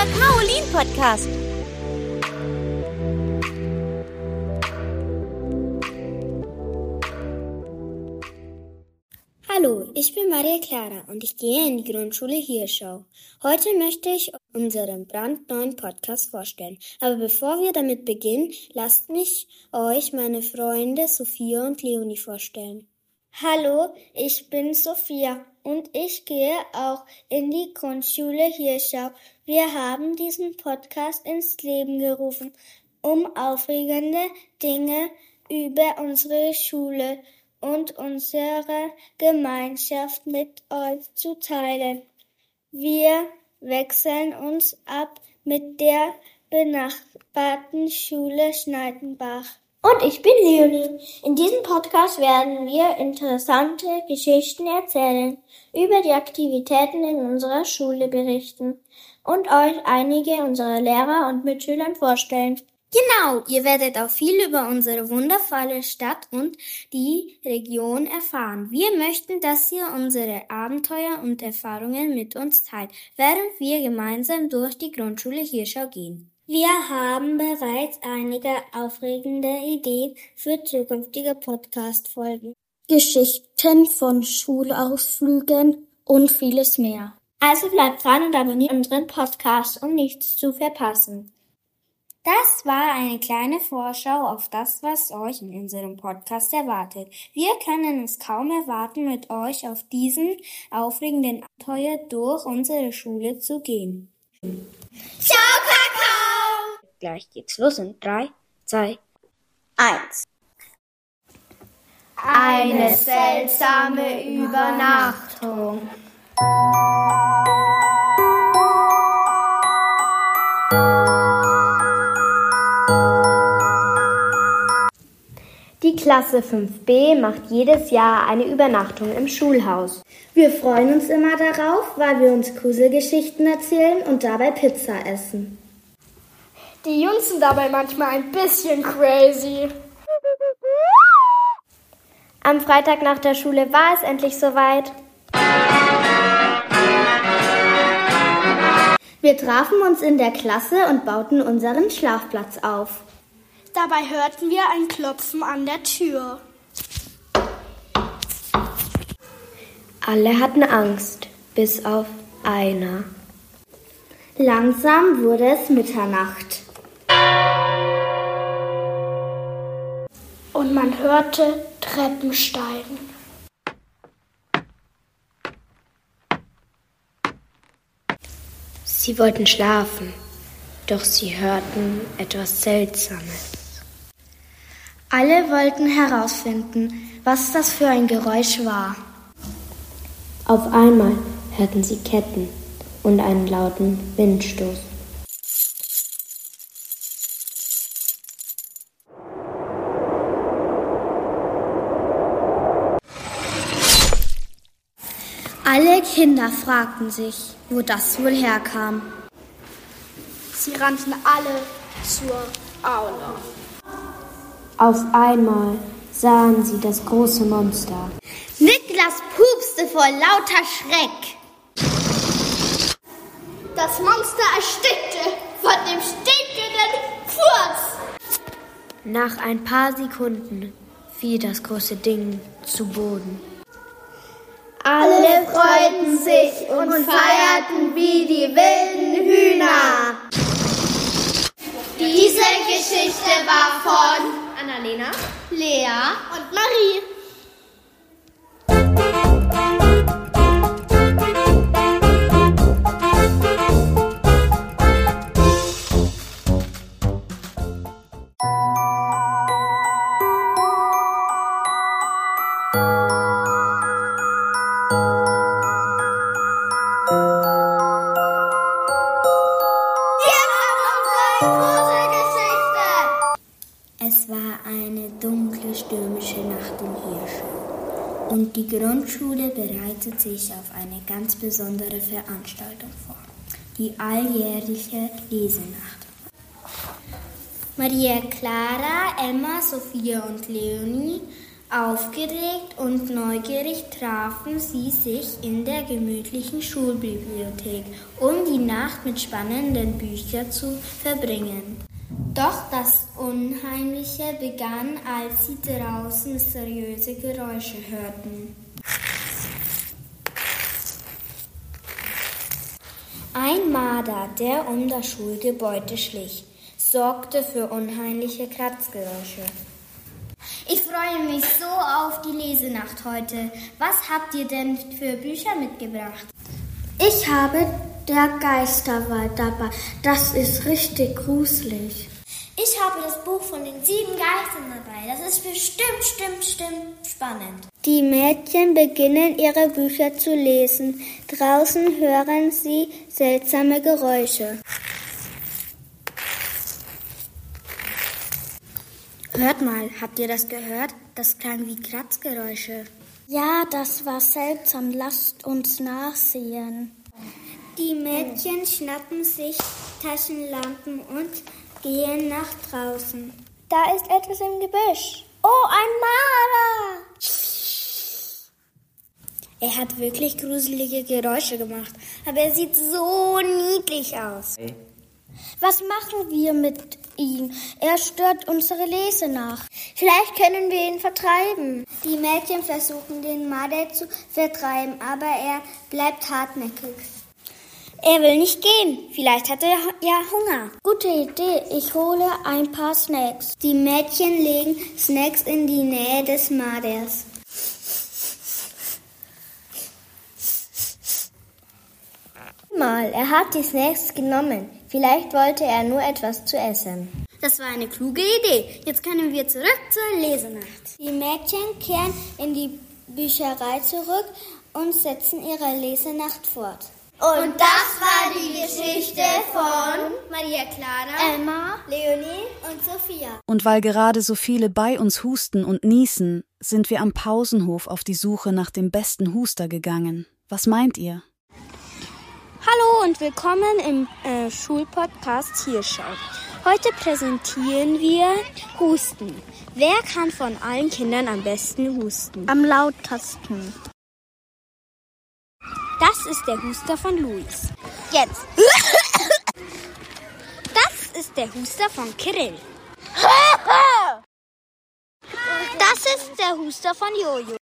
unser Kaolin-Podcast. Hallo, ich bin Maria Clara und ich gehe in die Grundschule Hirschau. Heute möchte ich unseren brandneuen Podcast vorstellen. Aber bevor wir damit beginnen, lasst mich euch meine Freunde Sophia und Leonie vorstellen. Hallo, ich bin Sophia und ich gehe auch in die Grundschule Hirschau. Wir haben diesen Podcast ins Leben gerufen, um aufregende Dinge über unsere Schule und unsere Gemeinschaft mit euch zu teilen. Wir wechseln uns ab mit der benachbarten Schule Schneidenbach. Und ich bin Leonie. In diesem Podcast werden wir interessante Geschichten erzählen, über die Aktivitäten in unserer Schule berichten und euch einige unserer Lehrer und Mitschülern vorstellen. Genau, ihr werdet auch viel über unsere wundervolle Stadt und die Region erfahren. Wir möchten, dass ihr unsere Abenteuer und Erfahrungen mit uns teilt, während wir gemeinsam durch die Grundschule Hirschau gehen. Wir haben bereits einige aufregende Ideen für zukünftige Podcast-Folgen. Geschichten von Schulausflügen und vieles mehr. Also bleibt dran und abonniert unseren Podcast, um nichts zu verpassen. Das war eine kleine Vorschau auf das, was euch in unserem Podcast erwartet. Wir können es kaum erwarten, mit euch auf diesen aufregenden Abenteuer durch unsere Schule zu gehen. Ciao, Kakao! Gleich geht's los in drei, zwei, eins. Eine seltsame Übernachtung. Die Klasse 5b macht jedes Jahr eine Übernachtung im Schulhaus. Wir freuen uns immer darauf, weil wir uns Gruselgeschichten erzählen und dabei Pizza essen. Die Jungs sind dabei manchmal ein bisschen crazy. Am Freitag nach der Schule war es endlich soweit. Wir trafen uns in der Klasse und bauten unseren Schlafplatz auf. Dabei hörten wir ein Klopfen an der Tür. Alle hatten Angst, bis auf einer. Langsam wurde es Mitternacht. Und man hörte Treppen steigen. Sie wollten schlafen, doch sie hörten etwas Seltsames. Alle wollten herausfinden, was das für ein Geräusch war. Auf einmal hörten sie Ketten und einen lauten Windstoß. Alle Kinder fragten sich, wo das wohl herkam. Sie rannten alle zur Aula. Auf einmal sahen sie das große Monster. Niklas pupste vor lauter Schreck. Das Monster erstickte von dem stinkenden Furz. Nach ein paar Sekunden fiel das große Ding zu Boden. Alle freuten sich und feierten wie die wilden Hühner. Diese Geschichte war von Annalena, Lea und Marie. Und die Grundschule bereitet sich auf eine ganz besondere Veranstaltung vor, die alljährliche Lesenacht. Maria Clara, Emma, Sophia und Leonie Aufgeregt und neugierig trafen sie sich in der gemütlichen Schulbibliothek, um die Nacht mit spannenden Büchern zu verbringen. Doch das Unheimliche begann, als sie draußen mysteriöse Geräusche hörten. Ein Marder, der um das Schulgebäude schlich, sorgte für unheimliche Kratzgeräusche. Ich freue mich so auf die Lesenacht heute. Was habt ihr denn für Bücher mitgebracht? Ich habe der Geisterwald dabei. Das ist richtig gruselig. Ich habe das Buch von den sieben Geistern dabei. Das ist bestimmt, stimmt, stimmt spannend. Die Mädchen beginnen ihre Bücher zu lesen. Draußen hören sie seltsame Geräusche. Hört mal, habt ihr das gehört? Das klang wie Kratzgeräusche. Ja, das war seltsam. Lasst uns nachsehen. Die Mädchen schnappen sich Taschenlampen und gehen nach draußen. Da ist etwas im Gebüsch. Oh, ein Marder! Er hat wirklich gruselige Geräusche gemacht, aber er sieht so niedlich aus. Was machen wir mit ihm? Er stört unsere Lesenacht. Vielleicht können wir ihn vertreiben. Die Mädchen versuchen den Marder zu vertreiben, aber er bleibt hartnäckig. Er will nicht gehen. Vielleicht hat er ja Hunger. Gute Idee. Ich hole ein paar Snacks. Die Mädchen legen Snacks in die Nähe des Marders. Mal, er hat die Snacks genommen. Vielleicht wollte er nur etwas zu essen. Das war eine kluge Idee. Jetzt können wir zurück zur Lesenacht. Die Mädchen kehren in die Bücherei zurück und setzen ihre Lesenacht fort. Und das war die Geschichte von Maria Clara, Emma, Leonie und Sophia. Und weil gerade so viele bei uns husten und niesen, sind wir am Pausenhof auf die Suche nach dem besten Huster gegangen. Was meint ihr? Hallo und willkommen im äh, Schulpodcast Tierschau. Heute präsentieren wir Husten. Wer kann von allen Kindern am besten husten? Am lautesten. Das ist der Huster von Luis. Jetzt. Das ist der Huster von Kirill. Das ist der Huster von Jojo.